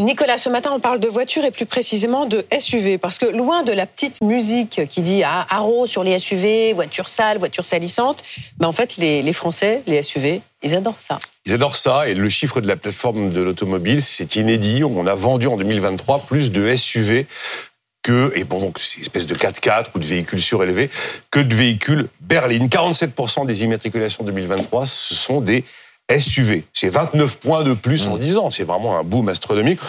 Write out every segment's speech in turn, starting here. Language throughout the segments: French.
Nicolas, ce matin, on parle de voitures et plus précisément de SUV, parce que loin de la petite musique qui dit ah, haro sur les SUV, voitures sales, voitures salissantes, ben en fait, les, Français, les SUV, ils adorent ça. Ils adorent ça, et le chiffre de la plateforme de l'automobile, c'est inédit. On a vendu en 2023 plus de SUV que, et bon, donc, c'est espèce de 4x4 ou de véhicules surélevés, que de véhicules berlines. 47% des immatriculations 2023, ce sont des SUV. C'est 29 points de plus en 10 mmh. ans. C'est vraiment un boom astronomique.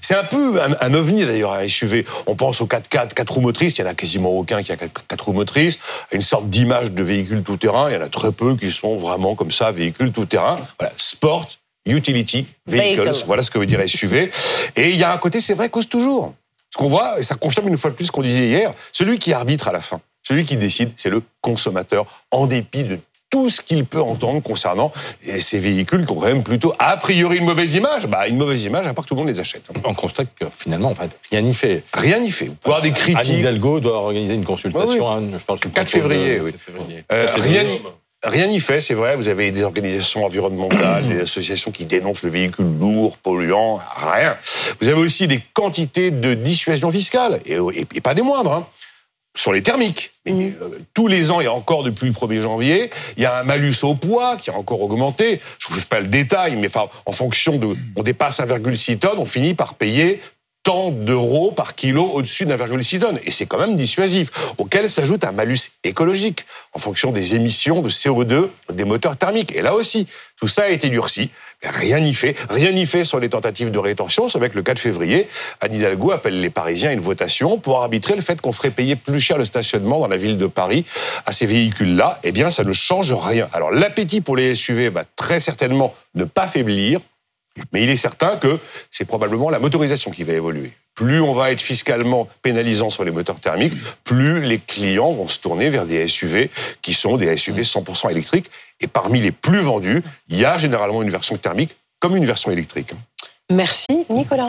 C'est un peu un, ovni d'ailleurs, un SUV. On pense aux 4x4, 4 roues motrices. Il y en a quasiment aucun qui a 4, roues motrices. Une sorte d'image de véhicule tout-terrain. Il y en a très peu qui sont vraiment comme ça, véhicules tout-terrain. Voilà, sport, utility, vehicles. Voilà ce que veut dire SUV. Et il y a un côté, c'est vrai, cause toujours. Ce qu'on voit, et ça confirme une fois de plus ce qu'on disait hier, celui qui arbitre à la fin, celui qui décide, c'est le consommateur, en dépit de tout ce qu'il peut entendre concernant ces véhicules qui ont quand même plutôt, a priori, une mauvaise image. Bah, une mauvaise image, à part que tout le monde les achète. On constate que finalement, en fait, rien n'y fait. Rien n'y fait. Vous pouvez avoir des critiques. Anne Hidalgo doit organiser une consultation. Hein, je parle 4 février, oui. Euh, rien n'y Rien n'y fait, c'est vrai. Vous avez des organisations environnementales, des associations qui dénoncent le véhicule lourd, polluant, rien. Vous avez aussi des quantités de dissuasion fiscale, et, et pas des moindres. Hein sur les thermiques. Mm. Euh, tous les ans, a encore depuis le 1er janvier, il y a un malus au poids qui a encore augmenté. Je ne vous fais pas le détail, mais enfin, en fonction de, on dépasse 1,6 tonnes, on finit par payer tant d'euros par kilo au-dessus d'un virgule tonnes. Et c'est quand même dissuasif. Auquel s'ajoute un malus écologique en fonction des émissions de CO2 des moteurs thermiques. Et là aussi, tout ça a été durci. Rien n'y fait. Rien n'y fait sur les tentatives de rétention. C'est vrai que le 4 février, Anne Hidalgo appelle les Parisiens à une votation pour arbitrer le fait qu'on ferait payer plus cher le stationnement dans la ville de Paris à ces véhicules-là. Eh bien, ça ne change rien. Alors, l'appétit pour les SUV va très certainement ne pas faiblir. Mais il est certain que c'est probablement la motorisation qui va évoluer. Plus on va être fiscalement pénalisant sur les moteurs thermiques, plus les clients vont se tourner vers des SUV qui sont des SUV 100% électriques. Et parmi les plus vendus, il y a généralement une version thermique comme une version électrique. Merci, Nicolas.